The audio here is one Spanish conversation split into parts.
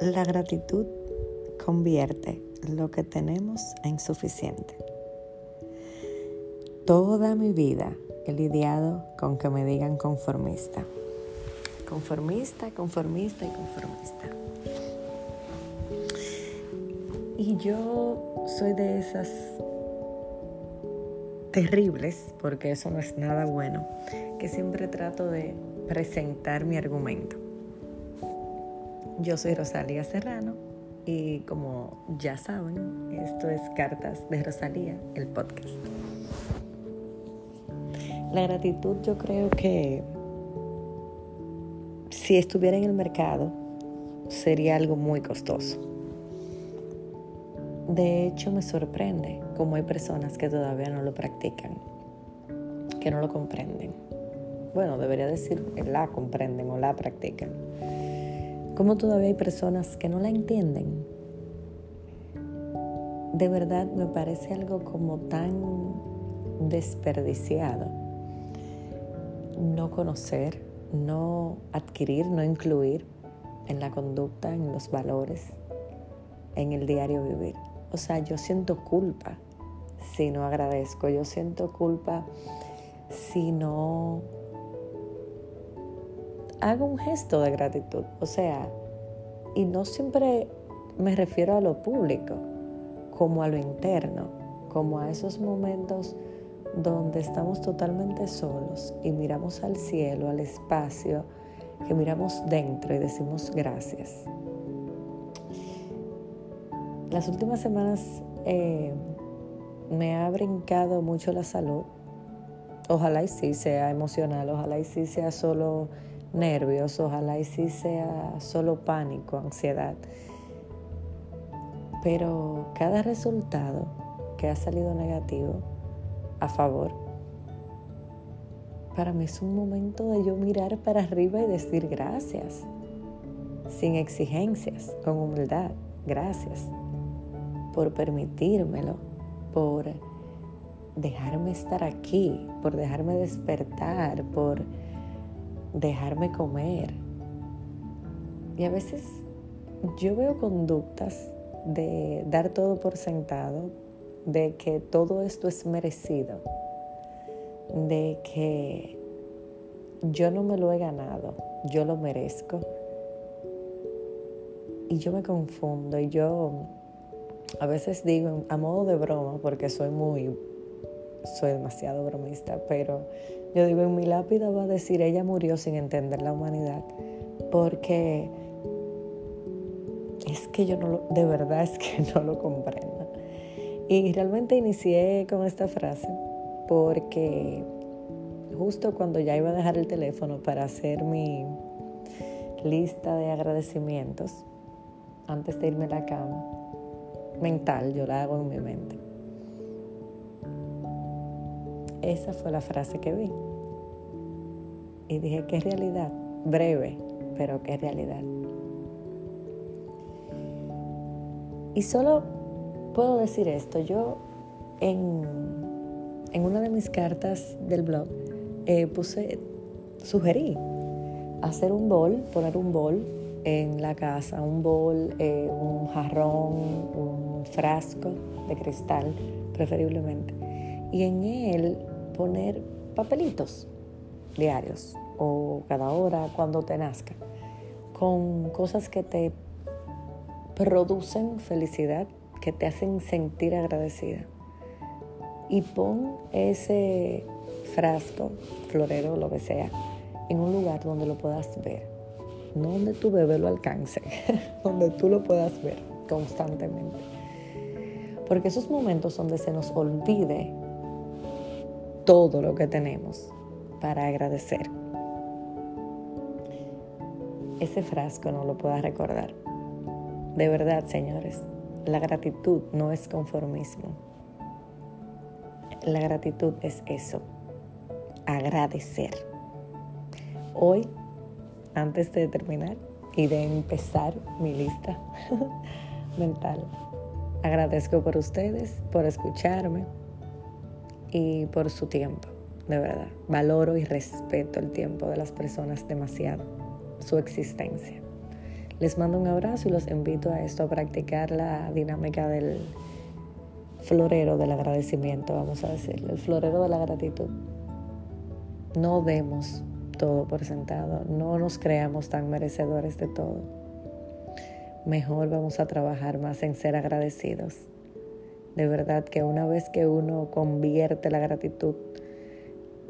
La gratitud convierte lo que tenemos en suficiente. Toda mi vida he lidiado con que me digan conformista. Conformista, conformista y conformista. Y yo soy de esas terribles, porque eso no es nada bueno, que siempre trato de presentar mi argumento. Yo soy Rosalía Serrano y como ya saben, esto es Cartas de Rosalía, el podcast. La gratitud yo creo que si estuviera en el mercado sería algo muy costoso. De hecho me sorprende cómo hay personas que todavía no lo practican, que no lo comprenden. Bueno, debería decir la comprenden o la practican cómo todavía hay personas que no la entienden. De verdad me parece algo como tan desperdiciado. No conocer, no adquirir, no incluir en la conducta, en los valores, en el diario vivir. O sea, yo siento culpa si no agradezco, yo siento culpa si no hago un gesto de gratitud. O sea, y no siempre me refiero a lo público, como a lo interno, como a esos momentos donde estamos totalmente solos y miramos al cielo, al espacio, que miramos dentro y decimos gracias. Las últimas semanas eh, me ha brincado mucho la salud. Ojalá y sí sea emocional, ojalá y sí sea solo nervios, ojalá y sí sea solo pánico, ansiedad. Pero cada resultado que ha salido negativo a favor, para mí es un momento de yo mirar para arriba y decir gracias, sin exigencias, con humildad, gracias por permitírmelo, por dejarme estar aquí, por dejarme despertar, por dejarme comer. Y a veces yo veo conductas de dar todo por sentado, de que todo esto es merecido, de que yo no me lo he ganado, yo lo merezco. Y yo me confundo y yo a veces digo a modo de broma, porque soy muy, soy demasiado bromista, pero yo digo, en mi lápida va a decir, ella murió sin entender la humanidad, porque es que yo no lo, de verdad es que no lo comprendo. Y realmente inicié con esta frase porque justo cuando ya iba a dejar el teléfono para hacer mi lista de agradecimientos, antes de irme a la cama, mental, yo la hago en mi mente. Esa fue la frase que vi. Y dije, ¿qué realidad? Breve, pero qué realidad. Y solo puedo decir esto. Yo en, en una de mis cartas del blog eh, puse, sugerí hacer un bol, poner un bol en la casa, un bol, eh, un jarrón, un frasco de cristal, preferiblemente. Y en él poner papelitos diarios o cada hora cuando te nazca, con cosas que te producen felicidad, que te hacen sentir agradecida. Y pon ese frasco, florero, lo que sea, en un lugar donde lo puedas ver. No donde tu bebé lo alcance, donde tú lo puedas ver constantemente. Porque esos momentos donde se nos olvide todo lo que tenemos para agradecer. Ese frasco no lo puedas recordar. De verdad, señores, la gratitud no es conformismo. La gratitud es eso, agradecer. Hoy, antes de terminar y de empezar mi lista mental, agradezco por ustedes, por escucharme, y por su tiempo, de verdad. Valoro y respeto el tiempo de las personas demasiado, su existencia. Les mando un abrazo y los invito a esto, a practicar la dinámica del florero del agradecimiento, vamos a decirlo, el florero de la gratitud. No demos todo por sentado, no nos creamos tan merecedores de todo. Mejor vamos a trabajar más en ser agradecidos. De verdad que una vez que uno convierte la gratitud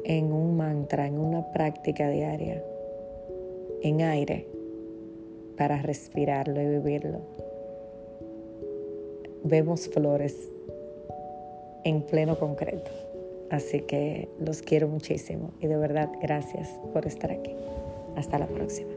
en un mantra, en una práctica diaria, en aire, para respirarlo y vivirlo, vemos flores en pleno concreto. Así que los quiero muchísimo y de verdad gracias por estar aquí. Hasta la próxima.